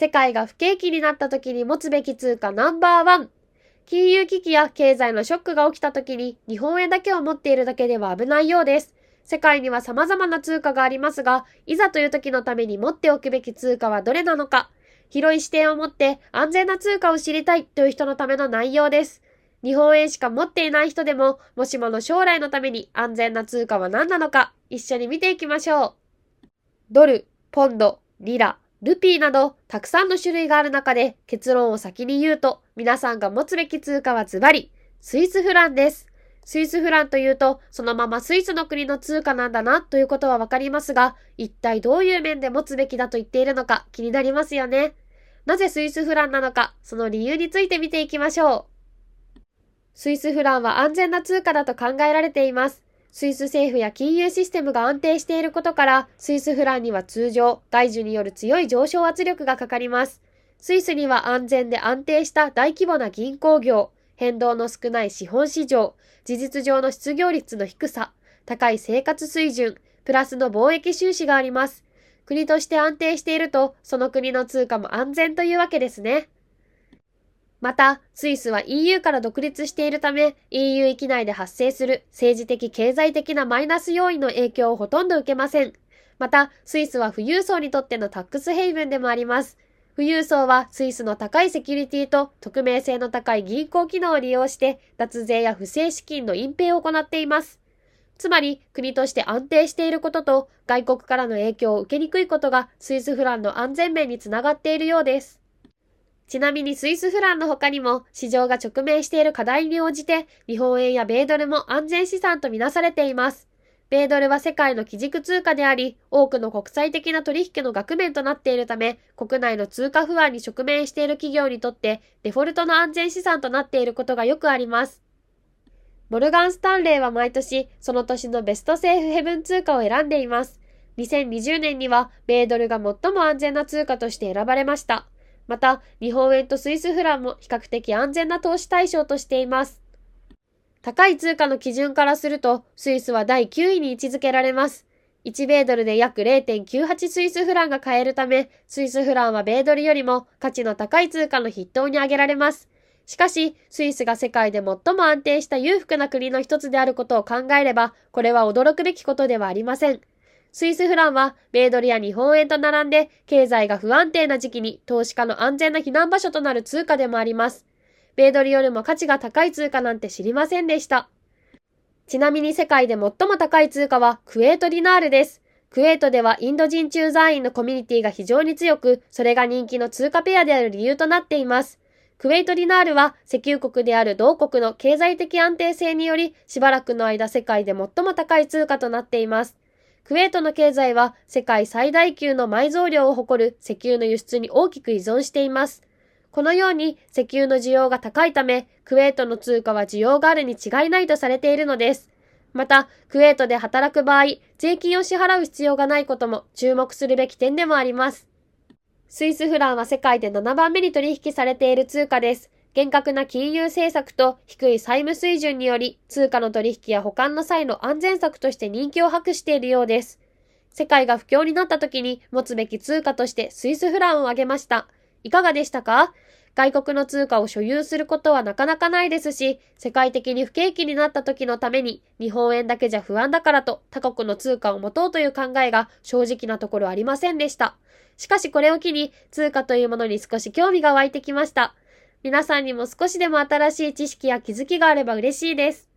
世界が不景気になった時に持つべき通貨ナンバーワン。金融危機や経済のショックが起きた時に日本円だけを持っているだけでは危ないようです。世界には様々な通貨がありますが、いざという時のために持っておくべき通貨はどれなのか、広い視点を持って安全な通貨を知りたいという人のための内容です。日本円しか持っていない人でも、もしもの将来のために安全な通貨は何なのか、一緒に見ていきましょう。ドル、ポンド、リラ、ルピーなどたくさんの種類がある中で結論を先に言うと皆さんが持つべき通貨はズバリスイスフランです。スイスフランというとそのままスイスの国の通貨なんだなということはわかりますが一体どういう面で持つべきだと言っているのか気になりますよね。なぜスイスフランなのかその理由について見ていきましょう。スイスフランは安全な通貨だと考えられています。スイス政府や金融システムが安定していることから、スイスフランには通常、外需による強い上昇圧力がかかります。スイスには安全で安定した大規模な銀行業、変動の少ない資本市場、事実上の失業率の低さ、高い生活水準、プラスの貿易収支があります。国として安定していると、その国の通貨も安全というわけですね。また、スイスは EU から独立しているため、EU 域内で発生する政治的経済的なマイナス要因の影響をほとんど受けません。また、スイスは富裕層にとってのタックスヘイブンでもあります。富裕層はスイスの高いセキュリティと匿名性の高い銀行機能を利用して脱税や不正資金の隠蔽を行っています。つまり国として安定していることと外国からの影響を受けにくいことがスイスフランの安全面につながっているようです。ちなみにスイスフランの他にも市場が直面している課題に応じて日本円や米ドルも安全資産とみなされています。米ドルは世界の基軸通貨であり、多くの国際的な取引の額面となっているため、国内の通貨不安に直面している企業にとってデフォルトの安全資産となっていることがよくあります。モルガン・スタンレーは毎年、その年のベストセーフヘブン通貨を選んでいます。2020年には、米ドルが最も安全な通貨として選ばれました。また、日本円とスイスフランも比較的安全な投資対象としています。高い通貨の基準からすると、スイスは第9位に位置づけられます。1米ドルで約0.98スイスフランが買えるため、スイスフランは米ドルよりも価値の高い通貨の筆頭に挙げられます。しかし、スイスが世界で最も安定した裕福な国の一つであることを考えれば、これは驚くべきことではありません。スイスフランは米ドルや日本円と並んで経済が不安定な時期に投資家の安全な避難場所となる通貨でもあります。米ドルよりも価値が高い通貨なんて知りませんでした。ちなみに世界で最も高い通貨はクエートディナールです。クウェートではインド人駐在員のコミュニティが非常に強く、それが人気の通貨ペアである理由となっています。クウェートディナールは石油国である同国の経済的安定性により、しばらくの間世界で最も高い通貨となっています。クウェートの経済は世界最大級の埋蔵量を誇る石油の輸出に大きく依存しています。このように石油の需要が高いため、クウェートの通貨は需要があるに違いないとされているのです。また、クウェートで働く場合、税金を支払う必要がないことも注目するべき点でもあります。スイスフランは世界で7番目に取引されている通貨です。厳格な金融政策と低い債務水準により、通貨の取引や保管の際の安全策として人気を博しているようです。世界が不況になった時に持つべき通貨としてスイスフランを挙げました。いかがでしたか？外国の通貨を所有することはなかなかないですし、世界的に不景気になった時のために、日本円だけじゃ不安だからと他国の通貨を持とうという考えが正直なところありませんでした。しかしこれを機に、通貨というものに少し興味が湧いてきました。皆さんにも少しでも新しい知識や気づきがあれば嬉しいです。